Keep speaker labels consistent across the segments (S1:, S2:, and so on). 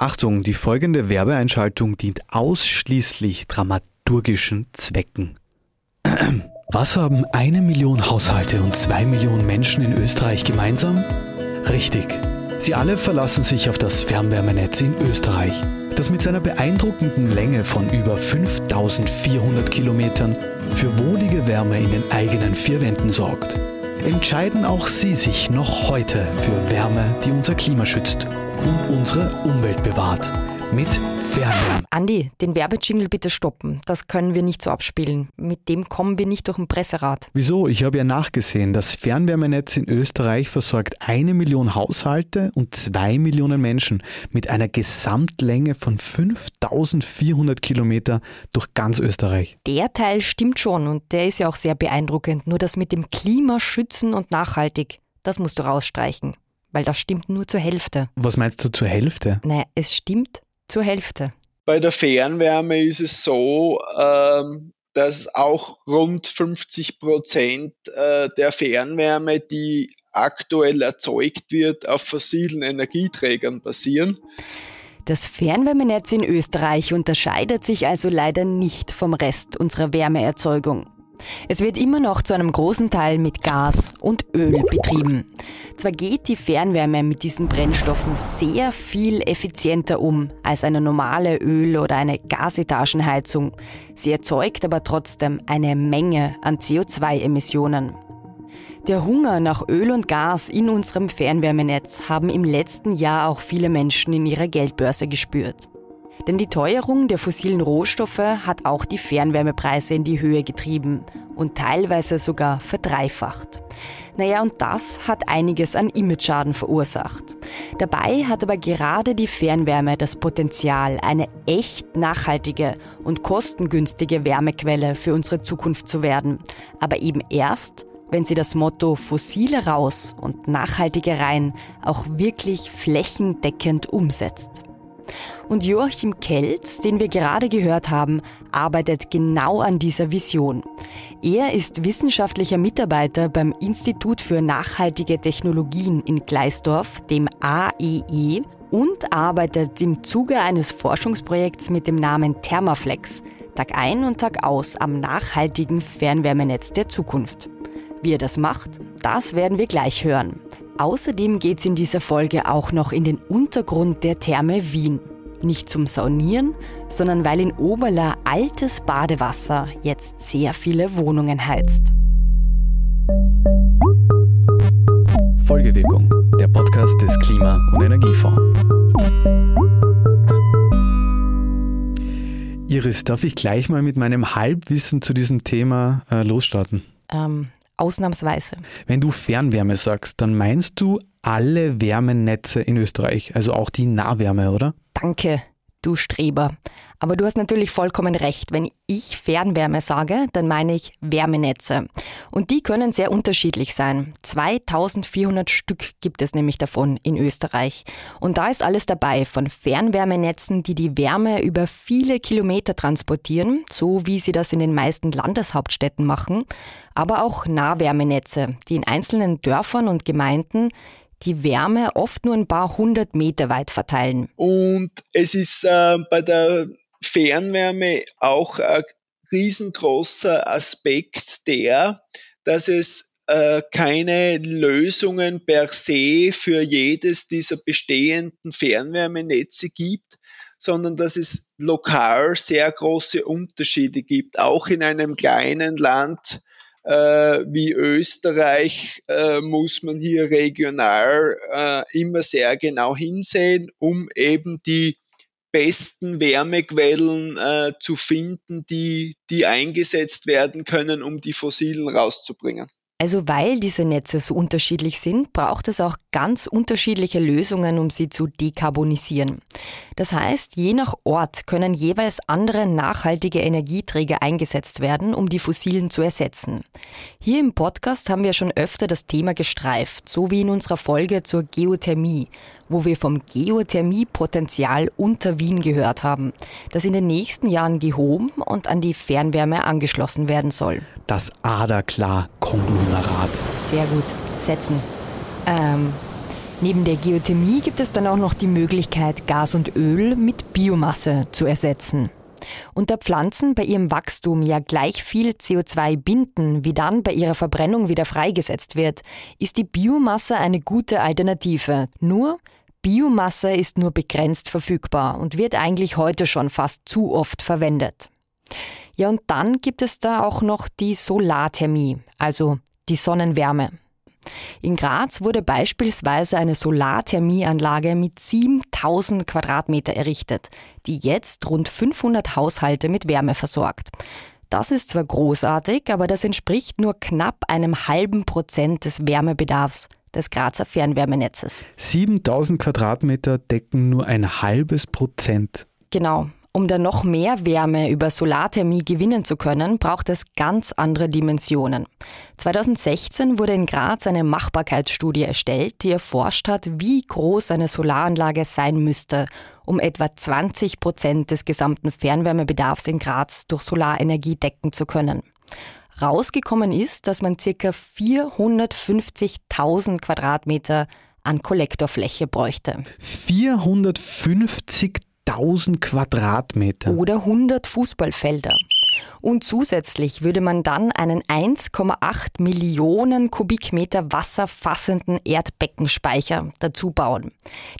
S1: Achtung, die folgende Werbeeinschaltung dient ausschließlich dramaturgischen Zwecken. Was haben eine Million Haushalte und zwei Millionen Menschen in Österreich gemeinsam? Richtig, sie alle verlassen sich auf das Fernwärmenetz in Österreich, das mit seiner beeindruckenden Länge von über 5400 Kilometern für wohlige Wärme in den eigenen vier Wänden sorgt. Entscheiden auch Sie sich noch heute für Wärme, die unser Klima schützt und unsere Umwelt bewahrt. Mit Fernwärme.
S2: Andi, den Werbejingle bitte stoppen. Das können wir nicht so abspielen. Mit dem kommen wir nicht durch ein Presserat.
S1: Wieso? Ich habe ja nachgesehen. Das Fernwärmenetz in Österreich versorgt eine Million Haushalte und zwei Millionen Menschen mit einer Gesamtlänge von 5400 Kilometer durch ganz Österreich.
S2: Der Teil stimmt schon und der ist ja auch sehr beeindruckend. Nur das mit dem Klima schützen und nachhaltig, das musst du rausstreichen. Weil das stimmt nur zur Hälfte.
S1: Was meinst du zur Hälfte?
S2: Naja, es stimmt zur Hälfte.
S3: Bei der Fernwärme ist es so, ähm, dass auch rund 50 Prozent äh, der Fernwärme, die aktuell erzeugt wird, auf fossilen Energieträgern basieren.
S2: Das Fernwärmenetz in Österreich unterscheidet sich also leider nicht vom Rest unserer Wärmeerzeugung. Es wird immer noch zu einem großen Teil mit Gas und Öl betrieben. Zwar geht die Fernwärme mit diesen Brennstoffen sehr viel effizienter um als eine normale Öl- oder eine Gasetagenheizung. Sie erzeugt aber trotzdem eine Menge an CO2-Emissionen. Der Hunger nach Öl und Gas in unserem Fernwärmenetz haben im letzten Jahr auch viele Menschen in ihrer Geldbörse gespürt. Denn die Teuerung der fossilen Rohstoffe hat auch die Fernwärmepreise in die Höhe getrieben und teilweise sogar verdreifacht. Naja, und das hat einiges an Imageschaden verursacht. Dabei hat aber gerade die Fernwärme das Potenzial, eine echt nachhaltige und kostengünstige Wärmequelle für unsere Zukunft zu werden. Aber eben erst, wenn sie das Motto Fossile raus und nachhaltige rein auch wirklich flächendeckend umsetzt. Und Joachim Kelz, den wir gerade gehört haben, arbeitet genau an dieser Vision. Er ist wissenschaftlicher Mitarbeiter beim Institut für nachhaltige Technologien in Gleisdorf, dem AEE, e, und arbeitet im Zuge eines Forschungsprojekts mit dem Namen Thermaflex Tag ein und Tag aus am nachhaltigen Fernwärmenetz der Zukunft. Wie er das macht, das werden wir gleich hören. Außerdem geht es in dieser Folge auch noch in den Untergrund der Therme Wien. Nicht zum Saunieren, sondern weil in Oberla altes Badewasser jetzt sehr viele Wohnungen heizt.
S1: Folgewirkung, der Podcast des Klima- und Energiefonds. Iris, darf ich gleich mal mit meinem Halbwissen zu diesem Thema äh, losstarten?
S2: Ähm, Ausnahmsweise.
S1: Wenn du Fernwärme sagst, dann meinst du alle Wärmenetze in Österreich, also auch die Nahwärme, oder?
S2: Danke, du Streber. Aber du hast natürlich vollkommen recht. Wenn ich Fernwärme sage, dann meine ich Wärmenetze. Und die können sehr unterschiedlich sein. 2400 Stück gibt es nämlich davon in Österreich. Und da ist alles dabei, von Fernwärmenetzen, die die Wärme über viele Kilometer transportieren, so wie sie das in den meisten Landeshauptstädten machen, aber auch Nahwärmenetze, die in einzelnen Dörfern und Gemeinden die Wärme oft nur ein paar hundert Meter weit verteilen.
S3: Und es ist äh, bei der Fernwärme auch ein riesengroßer Aspekt der, dass es äh, keine Lösungen per se für jedes dieser bestehenden Fernwärmenetze gibt, sondern dass es lokal sehr große Unterschiede gibt, auch in einem kleinen Land äh, wie Österreich äh, muss man hier regional äh, immer sehr genau hinsehen, um eben die besten Wärmequellen äh, zu finden, die, die eingesetzt werden können, um die fossilen rauszubringen.
S2: Also weil diese Netze so unterschiedlich sind, braucht es auch ganz unterschiedliche Lösungen, um sie zu dekarbonisieren. Das heißt, je nach Ort können jeweils andere nachhaltige Energieträger eingesetzt werden, um die fossilen zu ersetzen. Hier im Podcast haben wir schon öfter das Thema gestreift, so wie in unserer Folge zur Geothermie, wo wir vom Geothermiepotenzial unter Wien gehört haben, das in den nächsten Jahren gehoben und an die Fernwärme angeschlossen werden soll.
S1: Das Aderklar-Konglomerat.
S2: Sehr gut. Setzen. Ähm, Neben der Geothermie gibt es dann auch noch die Möglichkeit, Gas und Öl mit Biomasse zu ersetzen. Und da Pflanzen bei ihrem Wachstum ja gleich viel CO2 binden, wie dann bei ihrer Verbrennung wieder freigesetzt wird, ist die Biomasse eine gute Alternative. Nur Biomasse ist nur begrenzt verfügbar und wird eigentlich heute schon fast zu oft verwendet. Ja, und dann gibt es da auch noch die Solarthermie, also die Sonnenwärme. In Graz wurde beispielsweise eine Solarthermieanlage mit 7000 Quadratmeter errichtet, die jetzt rund 500 Haushalte mit Wärme versorgt. Das ist zwar großartig, aber das entspricht nur knapp einem halben Prozent des Wärmebedarfs des Grazer Fernwärmenetzes.
S1: 7000 Quadratmeter decken nur ein halbes Prozent.
S2: Genau. Um dann noch mehr Wärme über Solarthermie gewinnen zu können, braucht es ganz andere Dimensionen. 2016 wurde in Graz eine Machbarkeitsstudie erstellt, die erforscht hat, wie groß eine Solaranlage sein müsste, um etwa 20 Prozent des gesamten Fernwärmebedarfs in Graz durch Solarenergie decken zu können. Rausgekommen ist, dass man ca. 450.000 Quadratmeter an Kollektorfläche bräuchte.
S1: 450.000 Quadratmeter.
S2: Oder 100 Fußballfelder. Und zusätzlich würde man dann einen 1,8 Millionen Kubikmeter wasserfassenden Erdbeckenspeicher dazu bauen.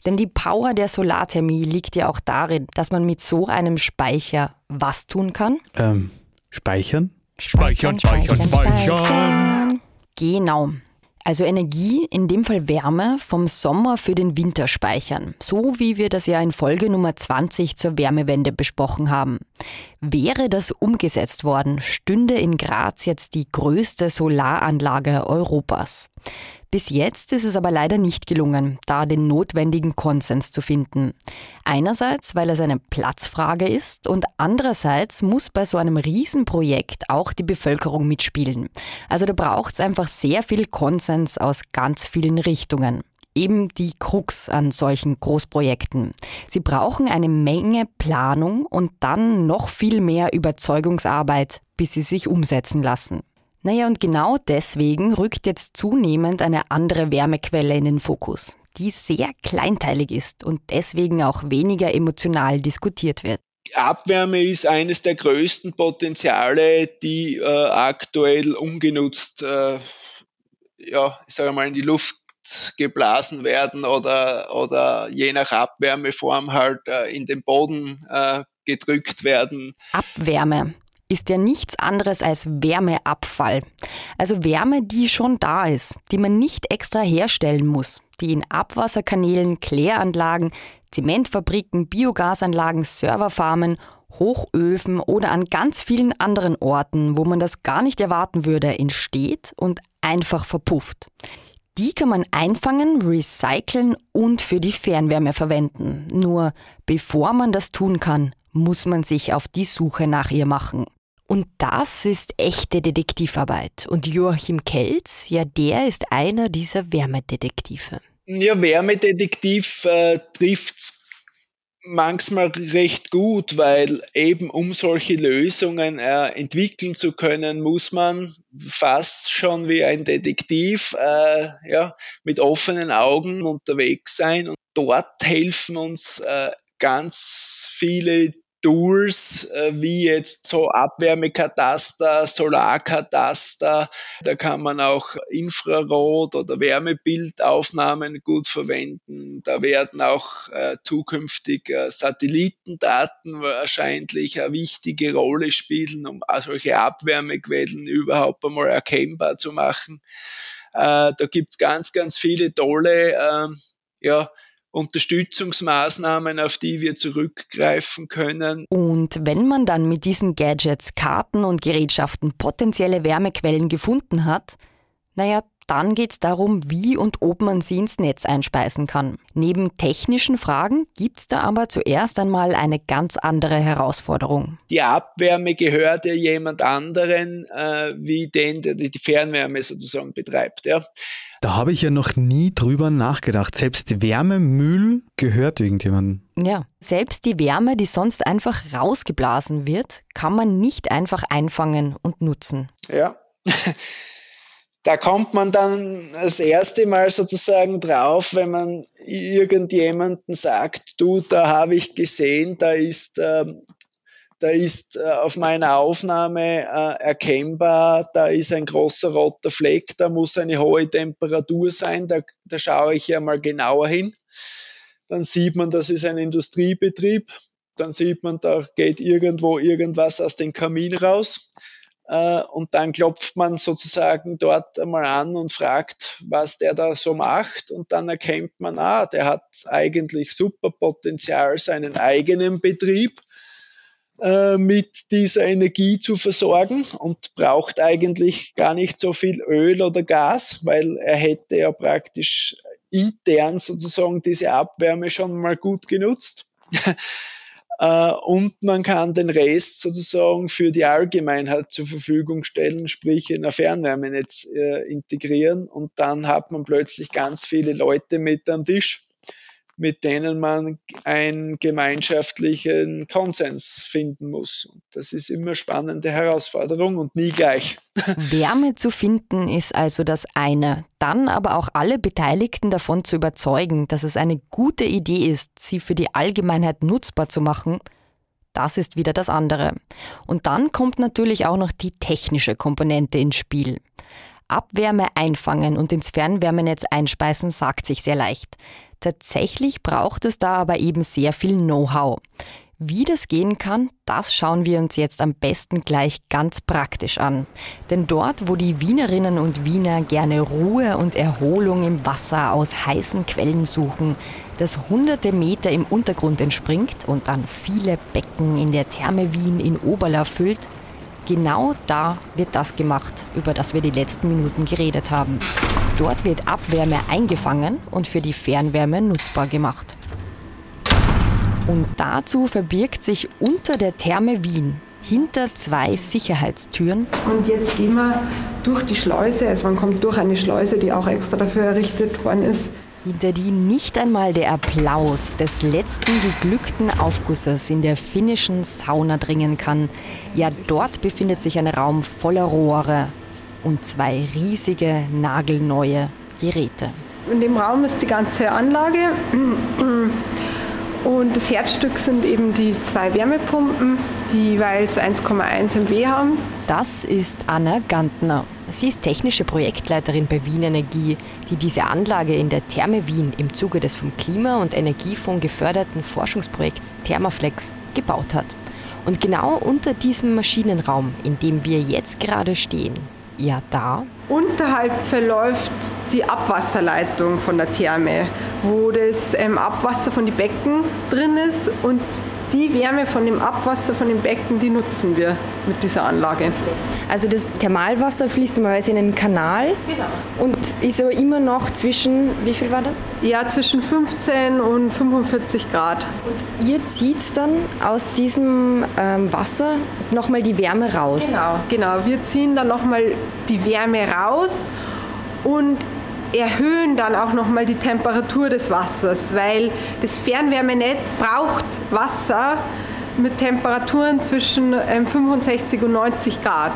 S2: Denn die Power der Solarthermie liegt ja auch darin, dass man mit so einem Speicher was tun kann?
S1: Ähm, speichern?
S2: Speichern, speichern, speichern. Genau. Also Energie, in dem Fall Wärme, vom Sommer für den Winter speichern. So wie wir das ja in Folge Nummer 20 zur Wärmewende besprochen haben. Wäre das umgesetzt worden, stünde in Graz jetzt die größte Solaranlage Europas. Bis jetzt ist es aber leider nicht gelungen, da den notwendigen Konsens zu finden. Einerseits, weil es eine Platzfrage ist und andererseits muss bei so einem Riesenprojekt auch die Bevölkerung mitspielen. Also da braucht es einfach sehr viel Konsens aus ganz vielen Richtungen eben die Krux an solchen Großprojekten. Sie brauchen eine Menge Planung und dann noch viel mehr Überzeugungsarbeit, bis sie sich umsetzen lassen. Naja, und genau deswegen rückt jetzt zunehmend eine andere Wärmequelle in den Fokus, die sehr kleinteilig ist und deswegen auch weniger emotional diskutiert wird.
S3: Abwärme ist eines der größten Potenziale, die äh, aktuell ungenutzt, äh, ja, ich sage mal, in die Luft geblasen werden oder, oder je nach Abwärmeform halt äh, in den Boden äh, gedrückt werden.
S2: Abwärme ist ja nichts anderes als Wärmeabfall. Also Wärme, die schon da ist, die man nicht extra herstellen muss, die in Abwasserkanälen, Kläranlagen, Zementfabriken, Biogasanlagen, Serverfarmen, Hochöfen oder an ganz vielen anderen Orten, wo man das gar nicht erwarten würde, entsteht und einfach verpufft. Die kann man einfangen, recyceln und für die Fernwärme verwenden. Nur bevor man das tun kann, muss man sich auf die Suche nach ihr machen. Und das ist echte Detektivarbeit. Und Joachim Kelz, ja, der ist einer dieser Wärmedetektive.
S3: Ja, Wärmedetektiv äh, trifft manchmal recht gut, weil eben um solche Lösungen äh, entwickeln zu können, muss man fast schon wie ein Detektiv äh, ja, mit offenen Augen unterwegs sein. Und dort helfen uns äh, ganz viele Tools äh, wie jetzt so Abwärmekataster, Solarkataster. Da kann man auch Infrarot- oder Wärmebildaufnahmen gut verwenden. Da werden auch äh, zukünftig äh, Satellitendaten wahrscheinlich eine wichtige Rolle spielen, um solche Abwärmequellen überhaupt einmal erkennbar zu machen. Äh, da gibt's ganz, ganz viele tolle ähm, ja, Unterstützungsmaßnahmen, auf die wir zurückgreifen können.
S2: Und wenn man dann mit diesen Gadgets, Karten und Gerätschaften potenzielle Wärmequellen gefunden hat, naja, dann geht es darum, wie und ob man sie ins Netz einspeisen kann. Neben technischen Fragen gibt es da aber zuerst einmal eine ganz andere Herausforderung.
S3: Die Abwärme gehört ja jemand anderen, äh, wie den, der die Fernwärme sozusagen betreibt. Ja.
S1: Da habe ich ja noch nie drüber nachgedacht. Selbst Wärmemüll gehört irgendjemandem.
S2: Ja, selbst die Wärme, die sonst einfach rausgeblasen wird, kann man nicht einfach einfangen und nutzen.
S3: Ja. Da kommt man dann das erste Mal sozusagen drauf, wenn man irgendjemanden sagt, du, da habe ich gesehen, da ist, äh, da ist äh, auf meiner Aufnahme äh, erkennbar, da ist ein großer roter Fleck, da muss eine hohe Temperatur sein, da, da schaue ich ja mal genauer hin. Dann sieht man, das ist ein Industriebetrieb. Dann sieht man, da geht irgendwo irgendwas aus dem Kamin raus äh, und dann klopft man sozusagen dort einmal an und fragt, was der da so macht. Und dann erkennt man, ah, der hat eigentlich super Potenzial, seinen eigenen Betrieb äh, mit dieser Energie zu versorgen und braucht eigentlich gar nicht so viel Öl oder Gas, weil er hätte ja praktisch intern sozusagen diese Abwärme schon mal gut genutzt. Äh, und man kann den Rest sozusagen für die Allgemeinheit zur Verfügung stellen, sprich in ein Fernwärmenetz äh, integrieren. Und dann hat man plötzlich ganz viele Leute mit am Tisch mit denen man einen gemeinschaftlichen Konsens finden muss. Und das ist immer spannende Herausforderung und nie gleich.
S2: Wärme zu finden ist also das eine. Dann aber auch alle Beteiligten davon zu überzeugen, dass es eine gute Idee ist, sie für die Allgemeinheit nutzbar zu machen, das ist wieder das andere. Und dann kommt natürlich auch noch die technische Komponente ins Spiel. Abwärme einfangen und ins Fernwärmenetz einspeisen sagt sich sehr leicht. Tatsächlich braucht es da aber eben sehr viel Know-how. Wie das gehen kann, das schauen wir uns jetzt am besten gleich ganz praktisch an. Denn dort, wo die Wienerinnen und Wiener gerne Ruhe und Erholung im Wasser aus heißen Quellen suchen, das hunderte Meter im Untergrund entspringt und dann viele Becken in der Therme Wien in Oberla füllt, genau da wird das gemacht, über das wir die letzten Minuten geredet haben. Dort wird Abwärme eingefangen und für die Fernwärme nutzbar gemacht. Und dazu verbirgt sich unter der Therme Wien hinter zwei Sicherheitstüren.
S4: Und jetzt gehen wir durch die Schleuse, also man kommt durch eine Schleuse, die auch extra dafür errichtet worden ist.
S2: Hinter die nicht einmal der Applaus des letzten geglückten Aufgusses in der finnischen Sauna dringen kann. Ja, dort befindet sich ein Raum voller Rohre, und zwei riesige, nagelneue Geräte.
S4: In dem Raum ist die ganze Anlage und das Herzstück sind eben die zwei Wärmepumpen, die jeweils 1,1 MW haben.
S2: Das ist Anna Gantner. Sie ist technische Projektleiterin bei Wien Energie, die diese Anlage in der Therme Wien im Zuge des vom Klima- und Energiefonds geförderten Forschungsprojekts Thermaflex gebaut hat. Und genau unter diesem Maschinenraum, in dem wir jetzt gerade stehen, ja, da.
S4: Unterhalb verläuft die Abwasserleitung von der Therme, wo das ähm, Abwasser von den Becken drin ist und die Wärme von dem Abwasser von den Becken, die nutzen wir mit dieser Anlage.
S2: Also das Thermalwasser fließt normalerweise in einen Kanal genau. und ist aber immer noch zwischen, wie viel war das?
S4: Ja, zwischen 15 und 45 Grad.
S2: Und ihr zieht dann aus diesem ähm, Wasser nochmal die Wärme raus?
S4: Genau, genau. Wir ziehen dann nochmal die Wärme raus und erhöhen dann auch nochmal die Temperatur des Wassers, weil das Fernwärmenetz braucht Wasser mit Temperaturen zwischen 65 ähm, und 90 Grad.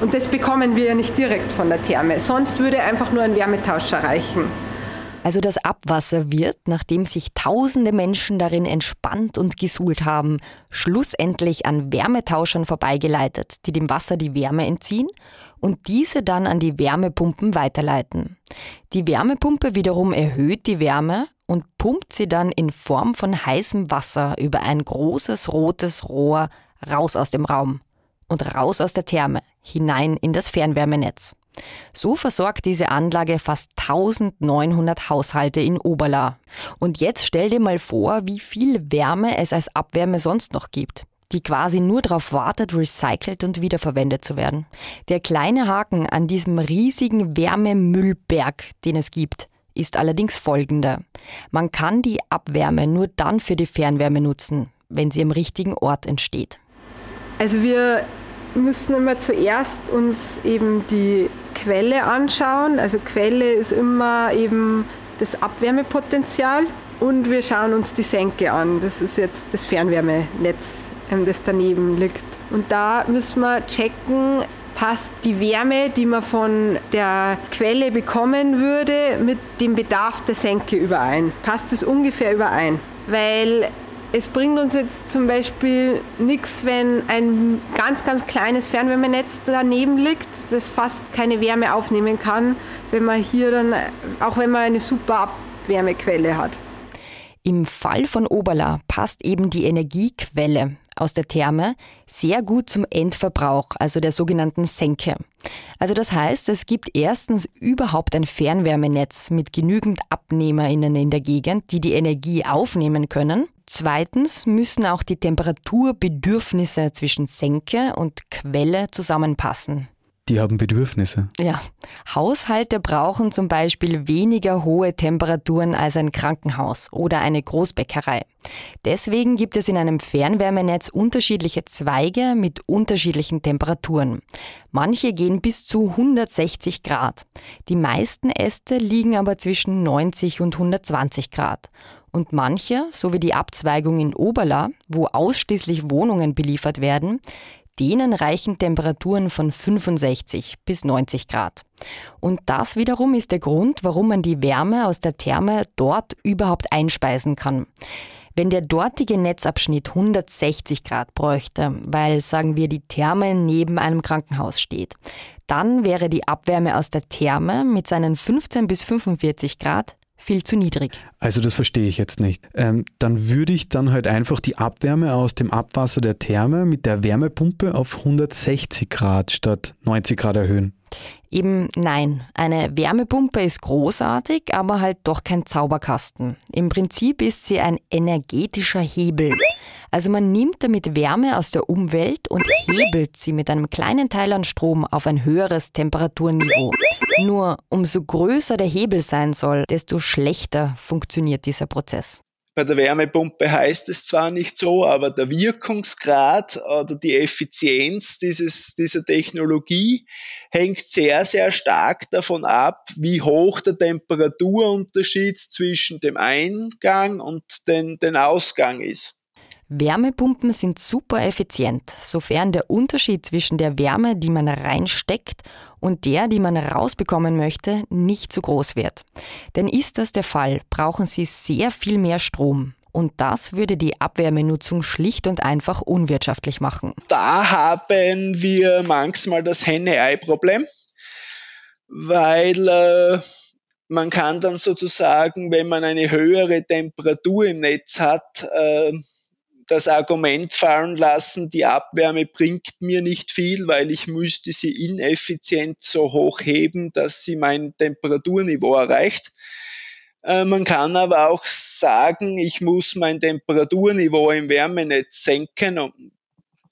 S4: Und das bekommen wir ja nicht direkt von der Therme, sonst würde einfach nur ein Wärmetauscher reichen.
S2: Also das Abwasser wird, nachdem sich tausende Menschen darin entspannt und gesuhlt haben, schlussendlich an Wärmetauschern vorbeigeleitet, die dem Wasser die Wärme entziehen und diese dann an die Wärmepumpen weiterleiten. Die Wärmepumpe wiederum erhöht die Wärme und pumpt sie dann in Form von heißem Wasser über ein großes rotes Rohr raus aus dem Raum und raus aus der Therme, hinein in das Fernwärmenetz. So versorgt diese Anlage fast 1900 Haushalte in Oberla. Und jetzt stell dir mal vor, wie viel Wärme es als Abwärme sonst noch gibt die quasi nur darauf wartet, recycelt und wiederverwendet zu werden. Der kleine Haken an diesem riesigen Wärmemüllberg, den es gibt, ist allerdings folgender. Man kann die Abwärme nur dann für die Fernwärme nutzen, wenn sie am richtigen Ort entsteht.
S4: Also wir müssen immer zuerst uns eben die Quelle anschauen. Also Quelle ist immer eben das Abwärmepotenzial und wir schauen uns die Senke an. Das ist jetzt das Fernwärmenetz, ähm, das daneben liegt. Und da müssen wir checken, passt die Wärme, die man von der Quelle bekommen würde, mit dem Bedarf der Senke überein. Passt es ungefähr überein? Weil es bringt uns jetzt zum Beispiel nichts, wenn ein ganz, ganz kleines Fernwärmenetz daneben liegt, das fast keine Wärme aufnehmen kann, wenn man hier dann, auch wenn man eine super Abwärmequelle hat.
S2: Im Fall von Oberla passt eben die Energiequelle aus der Therme sehr gut zum Endverbrauch, also der sogenannten Senke. Also das heißt, es gibt erstens überhaupt ein Fernwärmenetz mit genügend AbnehmerInnen in der Gegend, die die Energie aufnehmen können. Zweitens müssen auch die Temperaturbedürfnisse zwischen Senke und Quelle zusammenpassen.
S1: Die haben Bedürfnisse.
S2: Ja, Haushalte brauchen zum Beispiel weniger hohe Temperaturen als ein Krankenhaus oder eine Großbäckerei. Deswegen gibt es in einem Fernwärmenetz unterschiedliche Zweige mit unterschiedlichen Temperaturen. Manche gehen bis zu 160 Grad. Die meisten Äste liegen aber zwischen 90 und 120 Grad. Und manche, so wie die Abzweigung in Oberla, wo ausschließlich Wohnungen beliefert werden, denen reichen Temperaturen von 65 bis 90 Grad. Und das wiederum ist der Grund, warum man die Wärme aus der Therme dort überhaupt einspeisen kann. Wenn der dortige Netzabschnitt 160 Grad bräuchte, weil, sagen wir, die Therme neben einem Krankenhaus steht, dann wäre die Abwärme aus der Therme mit seinen 15 bis 45 Grad viel zu niedrig.
S1: Also das verstehe ich jetzt nicht. Ähm, dann würde ich dann halt einfach die Abwärme aus dem Abwasser der Therme mit der Wärmepumpe auf 160 Grad statt 90 Grad erhöhen.
S2: Eben nein. Eine Wärmepumpe ist großartig, aber halt doch kein Zauberkasten. Im Prinzip ist sie ein energetischer Hebel. Also man nimmt damit Wärme aus der Umwelt und hebelt sie mit einem kleinen Teil an Strom auf ein höheres Temperaturniveau. Nur umso größer der Hebel sein soll, desto schlechter funktioniert dieser Prozess.
S3: Bei der Wärmepumpe heißt es zwar nicht so, aber der Wirkungsgrad oder die Effizienz dieses, dieser Technologie hängt sehr, sehr stark davon ab, wie hoch der Temperaturunterschied zwischen dem Eingang und den, den Ausgang ist.
S2: Wärmepumpen sind super effizient, sofern der Unterschied zwischen der Wärme, die man reinsteckt, und der, die man rausbekommen möchte, nicht zu groß wird. Denn ist das der Fall, brauchen Sie sehr viel mehr Strom. Und das würde die Abwärmenutzung schlicht und einfach unwirtschaftlich machen.
S3: Da haben wir manchmal das Henne-Ei-Problem, weil äh, man kann dann sozusagen, wenn man eine höhere Temperatur im Netz hat, äh, das Argument fallen lassen, die Abwärme bringt mir nicht viel, weil ich müsste sie ineffizient so hoch heben, dass sie mein Temperaturniveau erreicht. Äh, man kann aber auch sagen, ich muss mein Temperaturniveau im Wärmenetz senken,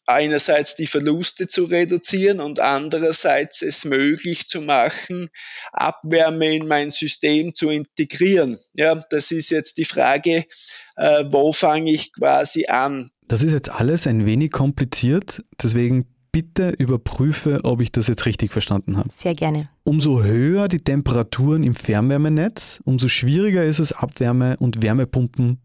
S3: einerseits die Verluste zu reduzieren und andererseits es möglich zu machen, Abwärme in mein System zu integrieren. Ja, das ist jetzt die Frage, äh, wo fange ich quasi an?
S1: Das ist jetzt alles ein wenig kompliziert, deswegen bitte überprüfe, ob ich das jetzt richtig verstanden habe.
S2: Sehr gerne.
S1: Umso höher die Temperaturen im Fernwärmenetz, umso schwieriger ist es, Abwärme und Wärmepumpen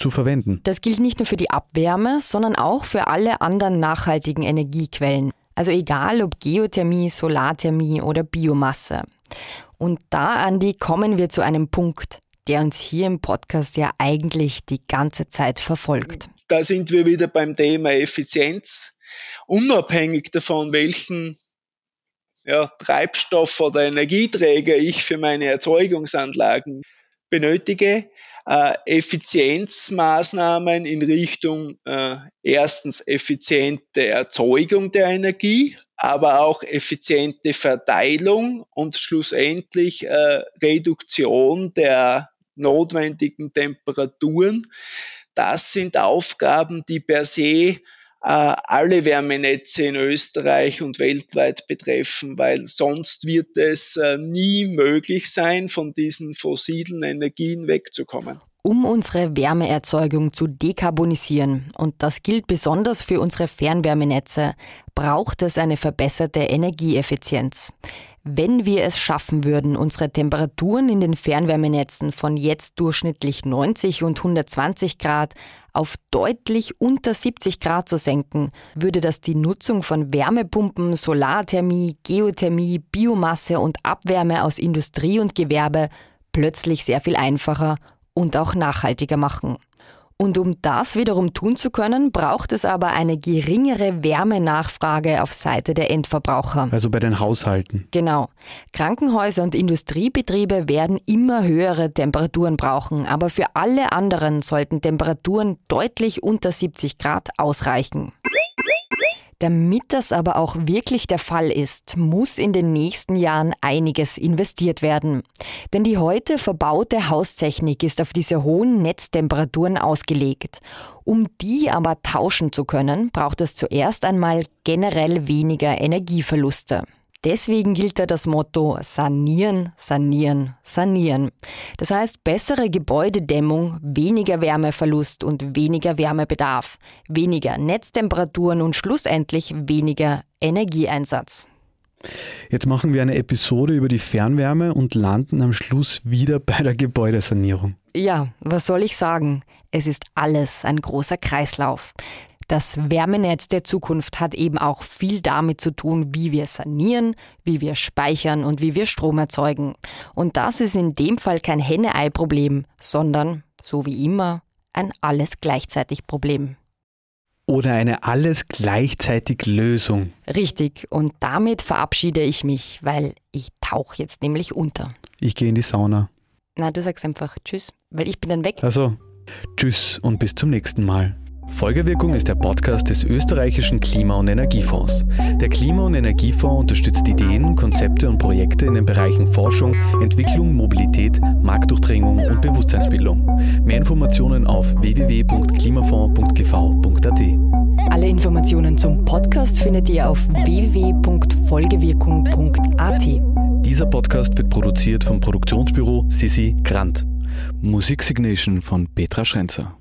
S1: zu verwenden.
S2: Das gilt nicht nur für die Abwärme, sondern auch für alle anderen nachhaltigen Energiequellen. Also egal ob Geothermie, Solarthermie oder Biomasse. Und da, Andi, kommen wir zu einem Punkt, der uns hier im Podcast ja eigentlich die ganze Zeit verfolgt.
S3: Da sind wir wieder beim Thema Effizienz. Unabhängig davon, welchen ja, Treibstoff oder Energieträger ich für meine Erzeugungsanlagen benötige, äh, Effizienzmaßnahmen in Richtung äh, erstens effiziente Erzeugung der Energie, aber auch effiziente Verteilung und schlussendlich äh, Reduktion der notwendigen Temperaturen. Das sind Aufgaben, die per se alle Wärmenetze in Österreich und weltweit betreffen, weil sonst wird es äh, nie möglich sein, von diesen fossilen Energien wegzukommen.
S2: Um unsere Wärmeerzeugung zu dekarbonisieren, und das gilt besonders für unsere Fernwärmenetze, braucht es eine verbesserte Energieeffizienz. Wenn wir es schaffen würden, unsere Temperaturen in den Fernwärmenetzen von jetzt durchschnittlich 90 und 120 Grad auf deutlich unter 70 Grad zu senken, würde das die Nutzung von Wärmepumpen, Solarthermie, Geothermie, Biomasse und Abwärme aus Industrie und Gewerbe plötzlich sehr viel einfacher und auch nachhaltiger machen. Und um das wiederum tun zu können, braucht es aber eine geringere Wärmenachfrage auf Seite der Endverbraucher.
S1: Also bei den Haushalten.
S2: Genau. Krankenhäuser und Industriebetriebe werden immer höhere Temperaturen brauchen, aber für alle anderen sollten Temperaturen deutlich unter 70 Grad ausreichen. Damit das aber auch wirklich der Fall ist, muss in den nächsten Jahren einiges investiert werden. Denn die heute verbaute Haustechnik ist auf diese hohen Netztemperaturen ausgelegt. Um die aber tauschen zu können, braucht es zuerst einmal generell weniger Energieverluste. Deswegen gilt da das Motto sanieren, sanieren, sanieren. Das heißt bessere Gebäudedämmung, weniger Wärmeverlust und weniger Wärmebedarf, weniger Netztemperaturen und schlussendlich weniger Energieeinsatz.
S1: Jetzt machen wir eine Episode über die Fernwärme und landen am Schluss wieder bei der Gebäudesanierung.
S2: Ja, was soll ich sagen? Es ist alles ein großer Kreislauf. Das Wärmenetz der Zukunft hat eben auch viel damit zu tun, wie wir sanieren, wie wir speichern und wie wir Strom erzeugen. Und das ist in dem Fall kein Henne-Ei-Problem, sondern, so wie immer, ein alles gleichzeitig Problem.
S1: Oder eine alles gleichzeitig Lösung.
S2: Richtig, und damit verabschiede ich mich, weil ich tauche jetzt nämlich unter.
S1: Ich gehe in die Sauna.
S2: Na, du sagst einfach Tschüss, weil ich bin dann weg.
S1: Also, Tschüss und bis zum nächsten Mal. Folgewirkung ist der Podcast des österreichischen Klima- und Energiefonds. Der Klima- und Energiefonds unterstützt Ideen, Konzepte und Projekte in den Bereichen Forschung, Entwicklung, Mobilität, Marktdurchdringung und Bewusstseinsbildung. Mehr Informationen auf www.klimafonds.gv.at.
S2: Alle Informationen zum Podcast findet ihr auf www.folgewirkung.at.
S1: Dieser Podcast wird produziert vom Produktionsbüro Sisi Grant. Musik Signation von Petra Schrenzer.